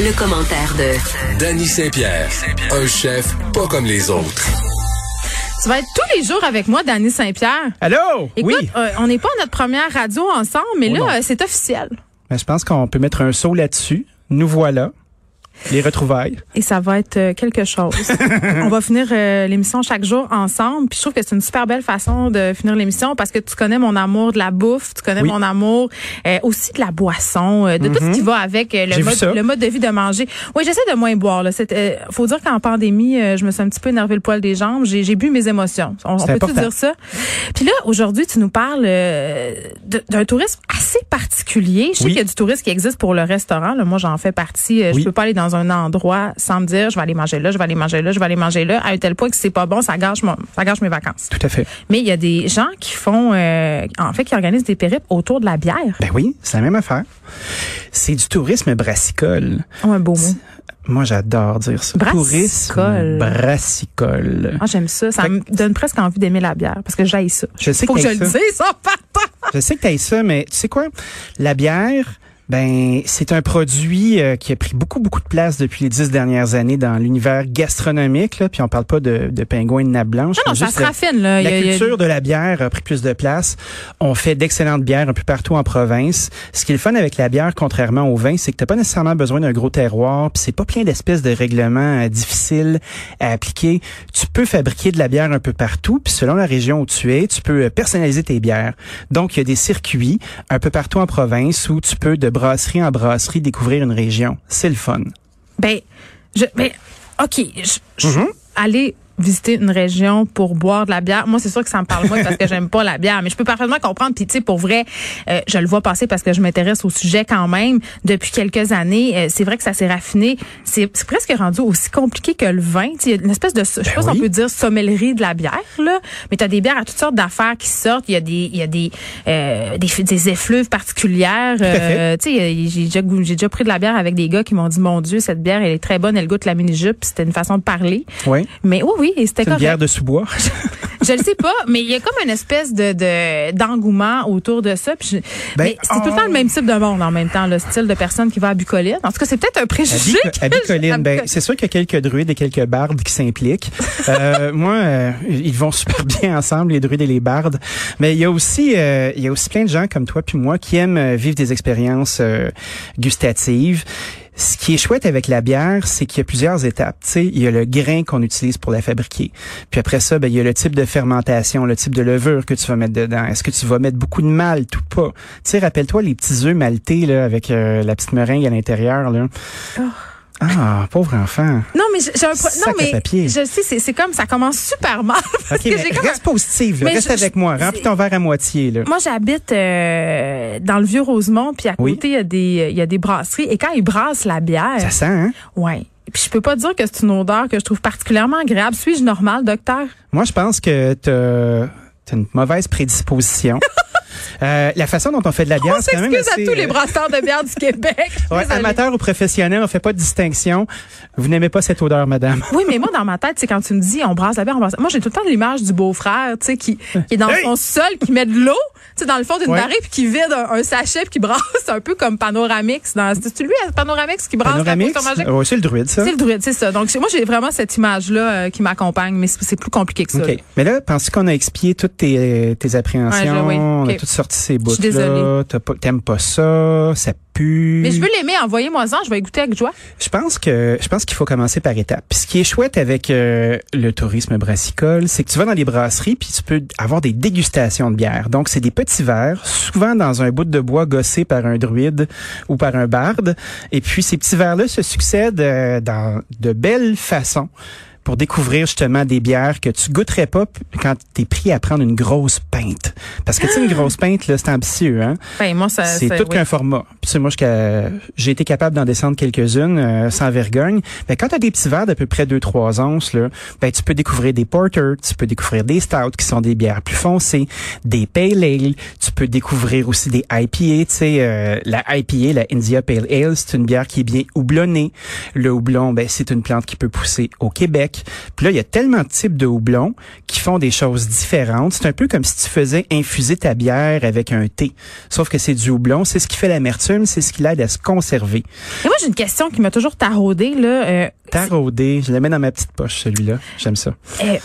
Le, commentaire de Danny Saint-Pierre, un chef pas comme les autres. Tu vas être tous les jours avec moi, Danny Saint-Pierre. Allô? Écoute, oui. euh, on n'est pas notre première radio ensemble, mais Oh là, euh, c'est officiel. Ben, je pense qu'on peut mettre un saut là-dessus. Nous voilà. Les retrouvailles. Et ça va être euh, quelque chose. on va finir euh, l'émission chaque jour ensemble. Puis je trouve que c'est une super belle façon de finir l'émission parce que tu connais mon amour de la bouffe, tu connais Oui. mon amour euh, aussi de la boisson, euh, de tout ce qui va avec le mode, le mode de vie de manger. Oui, j'essaie de moins boire. Là. Faut dire qu'en pandémie, je me suis un petit peu énervé le poil des jambes. J'ai, bu mes émotions. On, peut-tu important. dire ça? Puis là, aujourd'hui, tu nous parles d'un tourisme assez particulier. Je sais Oui. qu'il y a du tourisme qui existe pour le restaurant. Là. Moi, j'en fais partie. Oui. Je peux pas aller dans un endroit sans me dire, je vais aller manger là, je vais aller manger là, je vais aller manger là, à un tel point que c'est pas bon, ça gâche, mon, ça gâche mes vacances. Tout à fait. Mais il y a des gens qui font, euh, en fait, qui organisent des périples autour de la bière. Ben oui, c'est la même affaire. C'est du tourisme brassicole. Oh, un beau mot. Moi, j'adore dire ça. Brassicole. Tourisme brassicole. Ah, j'aime ça. Ça Fait me donne presque envie d'aimer la bière parce que j'aille ça. Je sais Faut que que je le dise, ça. Je sais que t'aimes ça, mais tu sais quoi? La bière, ben, c'est un produit euh, qui a pris beaucoup, beaucoup de place depuis les dix dernières années dans l'univers gastronomique. Là, puis on parle pas de, de pingouins de nappe blanche. Non, non, ça se raffine, là. La a- a- culture de la bière a pris plus de place. On fait d'excellentes bières un peu partout en province. Ce qui est le fun avec la bière, contrairement au vin, c'est que t'as pas nécessairement besoin d'un gros terroir, puis c'est pas plein d'espèces de règlements euh, difficiles à appliquer. Tu peux fabriquer de la bière un peu partout, puis selon la région où tu es, tu peux euh, personnaliser tes bières. Donc, il y a des circuits un peu partout en province où tu peux, de brasserie en brasserie, découvrir une région. C'est le fun. Ben, je, ben, OK. Je, je- Mhm. aller visiter une région pour boire de la bière, moi, c'est sûr que ça me parle moins parce que j'aime pas la bière, mais je peux parfaitement comprendre. Puis, tu sais, pour vrai, euh, je le vois passer parce que je m'intéresse au sujet quand même depuis quelques années. Euh, c'est vrai que ça s'est raffiné. C'est presque rendu aussi compliqué que le vin. Il y a une espèce de, je sais pas si on peut dire sommellerie de la bière, là, mais tu as des bières à toutes sortes d'affaires qui sortent. Il y a des, il y a des, euh, des, des effluves particulières. Euh, tu sais, j'ai déjà, j'ai déjà pris de la bière avec des gars qui m'ont dit, mon Dieu, cette bière, elle est très bonne, elle goûte la mini-jupe. C'était une façon de parler. Oui. Mais oui, oui, et c'était une bière de sous-bois. Je le sais pas, mais il y a comme une espèce de de- d'engouement autour de ça. Puis je- Ben, mais c'est tout le temps le même type de monde en même temps, le style de personne qui va à Bucoline. En tout cas, c'est peut-être un préjugé. À Bico- à Bicoline, ben, c'est sûr qu'il y a quelques druides et quelques bardes qui s'impliquent. Euh, moi, euh, ils vont super bien ensemble, les druides et les bardes. Mais il y a aussi, euh, il y a aussi plein de gens comme toi puis moi qui aiment vivre des expériences gustatives. Ce qui est chouette avec la bière, c'est qu'il y a plusieurs étapes. Tu sais, il y a le grain qu'on utilise pour la fabriquer. Puis après ça, ben, il y a le type de fermentation, le type de levure que tu vas mettre dedans. Est-ce que tu vas mettre beaucoup de malt ou pas? Tu sais, rappelle-toi les petits œufs maltés là, avec euh, la petite meringue à l'intérieur. là. Ah, pauvre enfant. Non, mais j'ai un pro- non mais papier. je sais, c'est c'est comme ça commence super mal. parce que mais reste positive, là. Reste je- avec moi. Remplis ton verre à moitié. Là. Moi, j'habite euh, dans le vieux Rosemont, puis à Oui. côté il y a des il y a des brasseries et quand ils brassent la bière, Ça sent, hein? ouais. Puis je peux pas dire que c'est une odeur que je trouve particulièrement agréable. Suis-je normal, docteur? Moi, je pense que t'as as une mauvaise prédisposition. Euh, la façon dont on fait de la bière, c'est quand même s'excuse à assez, tous les euh, brasseurs de bière du Québec. ouais, Désolée. amateur ou professionnel, on fait pas de distinction. Vous n'aimez pas cette odeur, madame. Oui, mais moi, dans ma tête, c'est quand tu me dis on brasse la bière, on brasse. Moi, j'ai tout le temps l'image du beau-frère, tu sais, qui, qui est dans Hey! son sol, qui met de l'eau, tu sais, dans le fond d'une Ouais. barrique, puis qui vide un, un sachet, puis qui brasse un peu comme Panoramix. Dans, c'est-tu lui, Panoramix, qui brasse Panoramix? la? Ouais, c'est le druide, ça. C'est le druide, c'est ça. Donc, moi, j'ai vraiment cette image-là euh, qui m'accompagne, mais c'est plus compliqué que ça. OK. Mais là, penses qu'on a expié toutes tes, tes appréhensions? Ouais, je- oui. On a OK. Sorti ces bouts-là. T'aimes pas ça? Ça pue? Mais je veux l'aimer, envoyez-moi-en, je vais goûter avec joie. Je pense que je pense qu'il faut commencer par étapes. Puis ce qui est chouette avec euh, le tourisme brassicole, c'est que tu vas dans les brasseries puis tu peux avoir des dégustations de bière. Donc c'est des petits verres, souvent dans un bout de bois gossé par un druide ou par un barde. Et puis ces petits verres-là se succèdent euh, dans de belles façons pour découvrir justement des bières que tu goûterais pas quand t'es pris à prendre une grosse pinte. Parce que tu sais, une grosse pinte, là, c'est ambitieux, hein? Ben, moi, ça, C'est tout oui. qu'un format. Sais, moi, j'ai été capable d'en descendre quelques-unes euh, sans vergogne. Ben, quand tu as des petits verres d'à peu près 2-3 onces, là, ben, tu peux découvrir des porters, tu peux découvrir des stouts qui sont des bières plus foncées, des pale ale, tu peux découvrir aussi des IPA. Tu sais, euh, la IPA, la India Pale Ale, c'est une bière qui est bien houblonnée. Le houblon, ben, c'est une plante qui peut pousser au Québec. Puis là, il y a tellement de types de houblons qui font des choses différentes. C'est un peu comme si tu faisais infuser ta bière avec un thé. Sauf que c'est du houblon, c'est ce qui fait l'amertume, c'est ce qui l'aide à se conserver. Et moi, j'ai une question qui m'a toujours taraudée, là. Euh, Taraudé, je le mets dans ma petite poche, celui-là. J'aime ça. euh,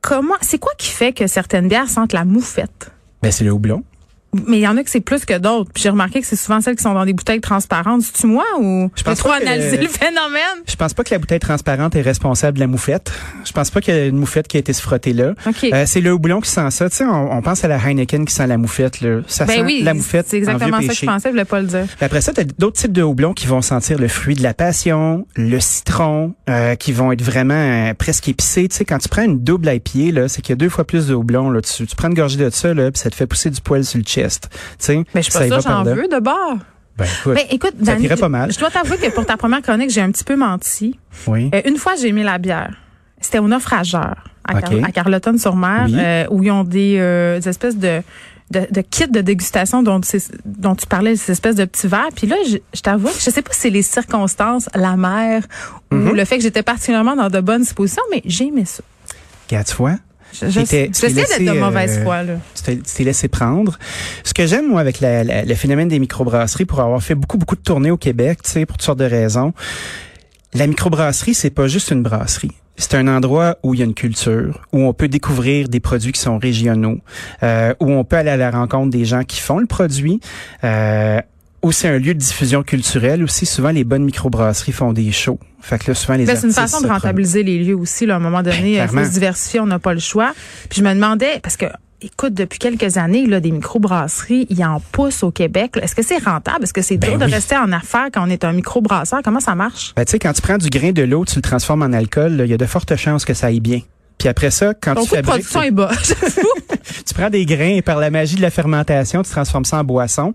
comment, c'est quoi qui fait que certaines bières sentent la moufette? Ben, c'est le houblon. Mais il y en a que c'est plus que d'autres. Puis j'ai remarqué que c'est souvent celles qui sont dans des bouteilles transparentes. C'est-tu moi ou Je trop analysé le phénomène? Je pense pas que la bouteille transparente est responsable de la moufette. Je pense pas qu'il y a une moufette qui a été se frotter là. OK. Euh, c'est le houblon qui sent ça. Tu sais, on, on pense à la Heineken qui sent la moufette. Là. Ça ben sent oui, la moufette c'est exactement en vieux ça que je pensais, je voulais pas le dire. Puis après ça, tu as d'autres types de houblons qui vont sentir le fruit de la passion, le citron, euh, qui vont être vraiment euh, presque épicés. Tu sais, quand tu prends une double IPA, là, c'est qu'il y a deux fois plus de houblon. Là. Tu, tu prends une gorgée de ça, là, puis ça te fait pousser du poil sur le chest. Sais, Mais je suis ça pas ça, j'en veux de bord. Ben, écoute, ça t'irait pas je- mal. Je dois t'avouer que pour ta première chronique, j'ai un petit peu menti. oui. Euh, une fois, j'ai aimé la bière. C'était au naufrageur à, Car- OK. à Carleton-sur-Mer, Oui. euh, où ils ont des, euh, des espèces de, de, de kits de dégustation dont, dont tu parlais, ces espèces de petits verres. Puis là, je, je t'avoue, je sais pas si c'est les circonstances, la mer, Mm-hmm. ou le fait que j'étais particulièrement dans de bonnes dispositions, mais j'ai aimé ça. Regarde, tu j'essaie d'être de mauvaise euh, foi, là. tu t'es- tu t'es laissé prendre. Ce que j'aime, moi, avec la- la- le phénomène des microbrasseries, pour avoir fait beaucoup, beaucoup de tournées au Québec, tu sais, pour toutes sortes de raisons, la microbrasserie, c'est pas juste une brasserie. C'est un endroit où il y a une culture, où on peut découvrir des produits qui sont régionaux, euh, où on peut aller à la rencontre des gens qui font le produit, euh, où c'est un lieu de diffusion culturelle aussi. Souvent, les bonnes microbrasseries font des shows. Fait que là, souvent, les Ben, c'est une façon de se rentabiliser les lieux aussi. Là, à un moment donné, Ben, il faut se diversifier, on n'a pas le choix. Puis je me demandais, parce que, écoute, depuis quelques années, là, des microbrasseries, il y en pousse au Québec. Est-ce que c'est rentable? Est-ce que c'est Ben dur oui. de rester en affaires quand on est un microbrasseur? Comment ça marche? Ben, tu sais, quand tu prends du grain de l'eau, tu le transformes en alcool, il y a de fortes chances que ça aille bien. Puis après ça, quand Ton tu coût de fabriques, production est bas. tu prends des grains et par la magie de la fermentation, tu transformes ça en boisson.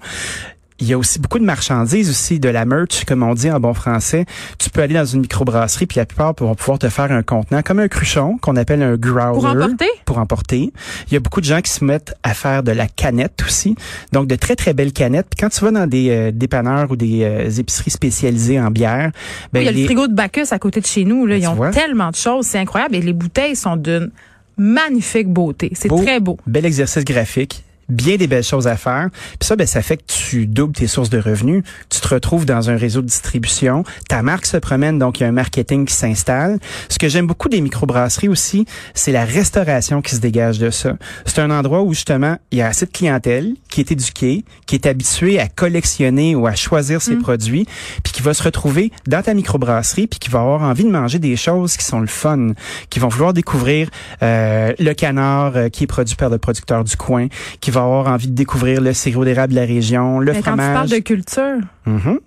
Il y a aussi beaucoup de marchandises aussi, de la merch, comme on dit en bon français. Tu peux aller dans une microbrasserie, puis la plupart vont pouvoir te faire un contenant comme un cruchon, qu'on appelle un growler. Pour emporter? Pour emporter. Il y a beaucoup de gens qui se mettent à faire de la canette aussi. Donc, de très, très belles canettes. Puis quand tu vas dans des euh, dépanneurs ou des euh, épiceries spécialisées en bière, ben, il y a les- le frigo de Bacchus à côté de chez nous. Là. Ben, Ils ont vois. tellement de choses. C'est incroyable. Et les bouteilles sont d'une magnifique beauté. C'est Beau. très beau. bel exercice graphique bien des belles choses à faire. Puis ça, ben, ça fait que tu doubles tes sources de revenus. Tu te retrouves dans un réseau de distribution. Ta marque se promène, donc il y a un marketing qui s'installe. Ce que j'aime beaucoup des microbrasseries aussi, c'est la restauration qui se dégage de ça. C'est un endroit où justement, il y a assez de clientèle qui est éduquée, qui est habituée à collectionner ou à choisir ses produits, puis qui va se retrouver dans ta microbrasserie, puis qui va avoir envie de manger des choses qui sont le fun, qui vont vouloir découvrir euh, le canard euh, qui est produit par le producteur du coin, qui va avoir envie de découvrir le sirop d'érable de la région, le Mais quand tu fromage. parles de culture, Mhm.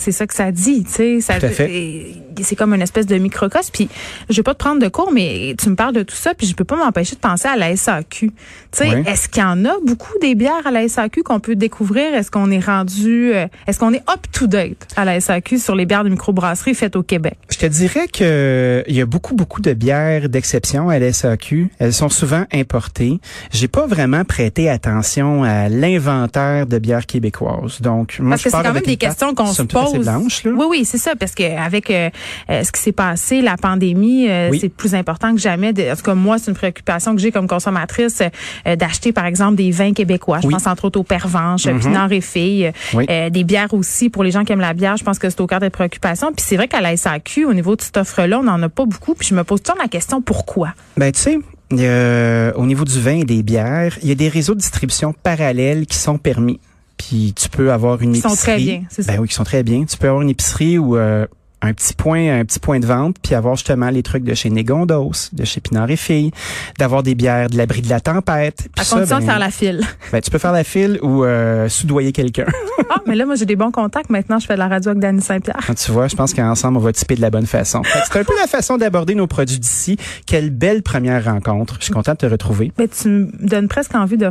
C'est ça que ça dit, tu sais. Ça, Tout à fait. c'est- comme une espèce de microcosme. Puis, je vais pas te prendre de cours, mais tu me parles de tout ça, puis je peux pas m'empêcher de penser à la SAQ. Tu sais, Oui. est-ce qu'il y en a beaucoup des bières à la SAQ qu'on peut découvrir? Est-ce qu'on est rendu, euh, est-ce qu'on est up to date à la SAQ sur les bières de microbrasserie faites au Québec? Je te dirais que il y a beaucoup beaucoup de bières d'exception à la SAQ. Elles sont souvent importées. J'ai pas vraiment prêté attention à l'inventaire de bières québécoises. Donc moi Parce je que c'est quand même des questions qu'on se toute assez pose. blanche, là. Oui, oui, c'est ça, parce que avec euh, euh, ce qui s'est passé, la pandémie, euh, Oui. c'est plus important que jamais. De, en tout cas, moi, c'est une préoccupation que j'ai comme consommatrice euh, d'acheter, par exemple, des vins québécois. Je Oui. pense entre autres au Pervenche, Mhm. Pinard et Oui. des bières aussi pour les gens qui aiment la bière. Je pense que c'est au cœur des préoccupations. Puis c'est vrai qu'à la SAQ, au niveau de cette offre-là, on n'en a pas beaucoup. Puis je me pose toujours la question pourquoi? Ben, tu sais, au niveau du vin et des bières, il y a des réseaux de distribution parallèles qui sont permis. Puis tu peux avoir une sont épicerie. très bien, c'est ça. Ben oui, qui sont très bien. Tu peux avoir une épicerie où euh, un petit point, un petit point de vente, puis avoir justement les trucs de chez Négondos, de chez Pinard et Filles, d'avoir des bières de l'abri de la tempête. À ça, condition de ben, faire la file. ben, tu peux faire la file ou euh, soudoyer quelqu'un. Ah, mais là, moi, j'ai des bons contacts. Maintenant, je fais de la radio avec Danny Saint-Pierre. Quand tu vois, je pense qu'ensemble, on va typer de la bonne façon. C'est un peu la façon d'aborder nos produits d'ici. Quelle belle première rencontre. Je suis content de te retrouver. Mais tu me donnes presque envie de faire